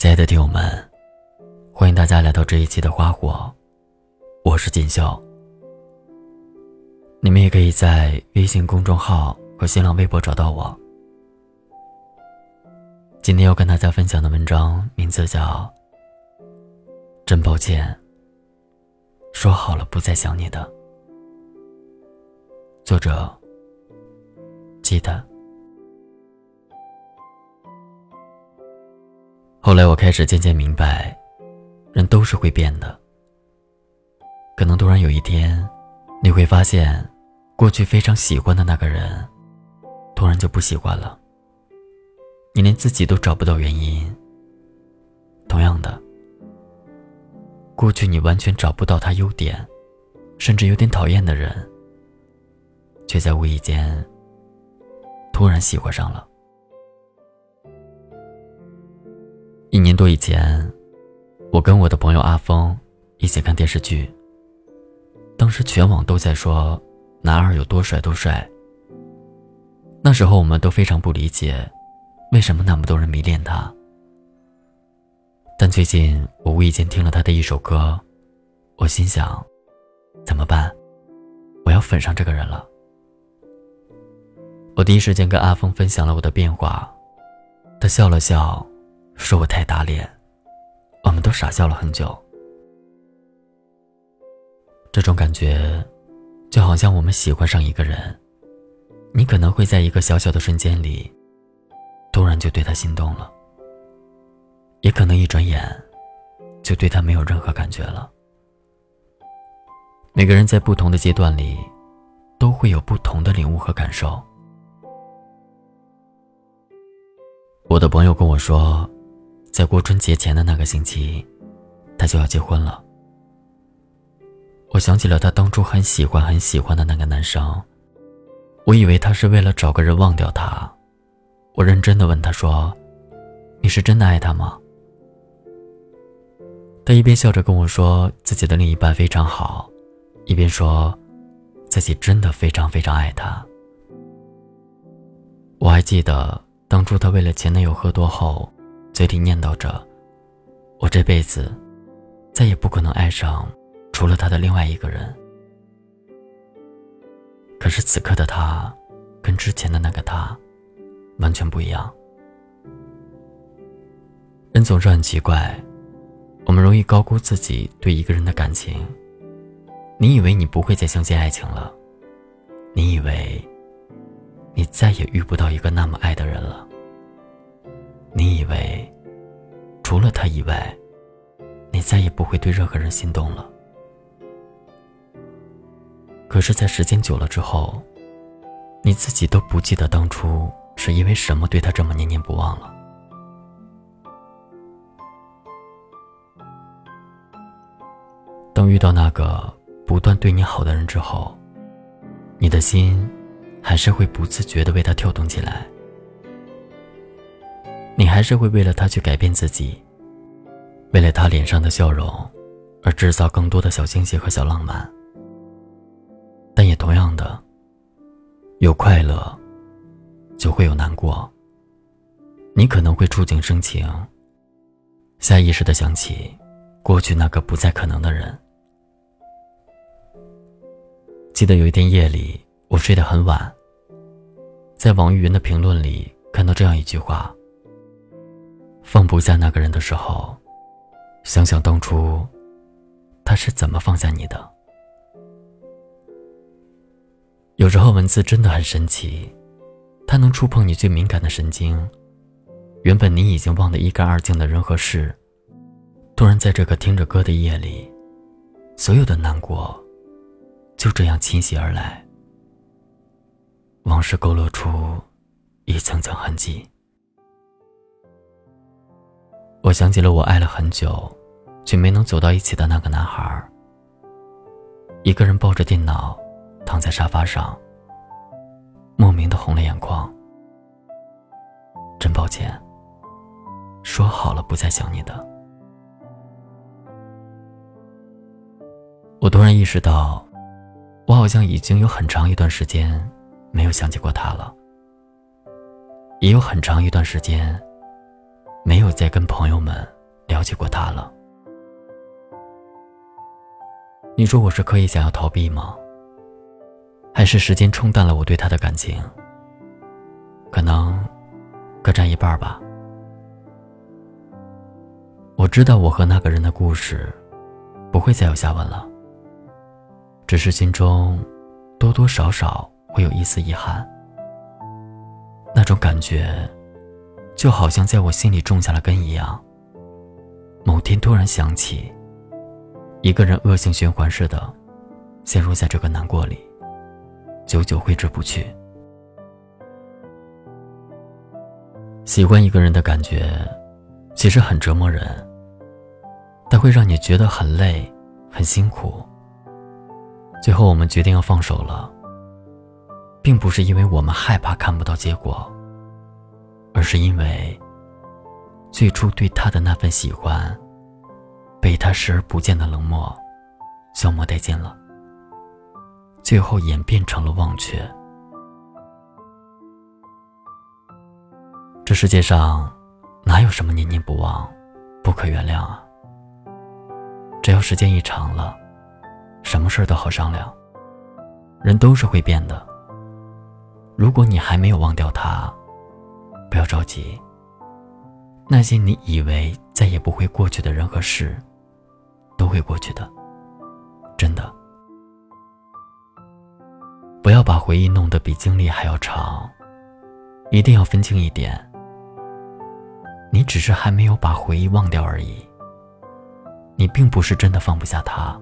亲爱的听友们，欢迎大家来到这一期的花火，我是锦绣。你们也可以在微信公众号和新浪微博找到我。今天要跟大家分享的文章名字叫《真抱歉，说好了不再想你的》，作者记得。后来我开始渐渐明白，人都是会变的。可能突然有一天，你会发现，过去非常喜欢的那个人，突然就不喜欢了。你连自己都找不到原因。同样的，过去你完全找不到他优点，甚至有点讨厌的人，却在无意间突然喜欢上了。一年多以前，我跟我的朋友阿峰一起看电视剧。当时全网都在说男二有多帅多帅。那时候我们都非常不理解，为什么那么多人迷恋他。但最近我无意间听了他的一首歌，我心想，怎么办？我要粉上这个人了。我第一时间跟阿峰分享了我的变化，他笑了笑。说我太打脸，我们都傻笑了很久。这种感觉，就好像我们喜欢上一个人，你可能会在一个小小的瞬间里，突然就对他心动了，也可能一转眼，就对他没有任何感觉了。每个人在不同的阶段里，都会有不同的领悟和感受。我的朋友跟我说。在过春节前的那个星期，他就要结婚了。我想起了他当初很喜欢很喜欢的那个男生，我以为他是为了找个人忘掉他。我认真的问他说：“你是真的爱他吗？”他一边笑着跟我说自己的另一半非常好，一边说自己真的非常非常爱他。我还记得当初他为了前男友喝多后。嘴里念叨着：“我这辈子再也不可能爱上除了他的另外一个人。”可是此刻的他，跟之前的那个他完全不一样。人总是很奇怪，我们容易高估自己对一个人的感情。你以为你不会再相信爱情了，你以为你再也遇不到一个那么爱的人了。你以为，除了他以外，你再也不会对任何人心动了。可是，在时间久了之后，你自己都不记得当初是因为什么对他这么念念不忘了。当遇到那个不断对你好的人之后，你的心还是会不自觉的为他跳动起来。你还是会为了他去改变自己，为了他脸上的笑容，而制造更多的小惊喜和小浪漫。但也同样的，有快乐，就会有难过。你可能会触景生情，下意识的想起过去那个不再可能的人。记得有一天夜里，我睡得很晚，在网易云的评论里看到这样一句话。放不下那个人的时候，想想当初，他是怎么放下你的。有时候文字真的很神奇，它能触碰你最敏感的神经。原本你已经忘得一干二净的人和事，突然在这个听着歌的夜里，所有的难过，就这样侵袭而来。往事勾勒出一层层痕迹。我想起了我爱了很久，却没能走到一起的那个男孩。一个人抱着电脑，躺在沙发上，莫名的红了眼眶。真抱歉，说好了不再想你的。我突然意识到，我好像已经有很长一段时间没有想起过他了，也有很长一段时间。没有再跟朋友们聊起过他了。你说我是刻意想要逃避吗？还是时间冲淡了我对他的感情？可能各占一半吧。我知道我和那个人的故事不会再有下文了，只是心中多多少少会有一丝遗憾。那种感觉，就好像在我心里种下了根一样。某天突然想起，一个人恶性循环似的陷入在这个难过里，久久挥之不去。喜欢一个人的感觉，其实很折磨人。它会让你觉得很累，很辛苦。最后我们决定要放手了，并不是因为我们害怕看不到结果，而是因为最初对他的那份喜欢，被他视而不见的冷漠消磨殆尽了，最后演变成了忘却。这世界上哪有什么念念不忘、不可原谅啊？只要时间一长了，什么事儿都好商量。人都是会变的。如果你还没有忘掉他，不要着急。那些你以为再也不会过去的人和事，都会过去的。真的。不要把回忆弄得比经历还要长。一定要分清一点，你只是还没有把回忆忘掉而已。你并不是真的放不下他，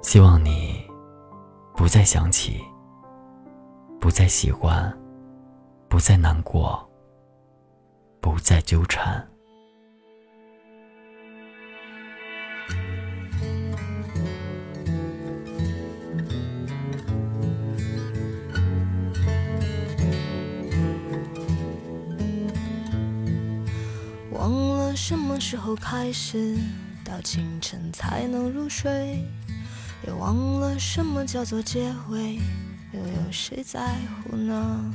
希望你不再想起，不再喜欢，不再难过，不再纠缠。忘了什么时候开始，到清晨才能入睡？也忘了什么叫做结尾，又有谁在乎呢？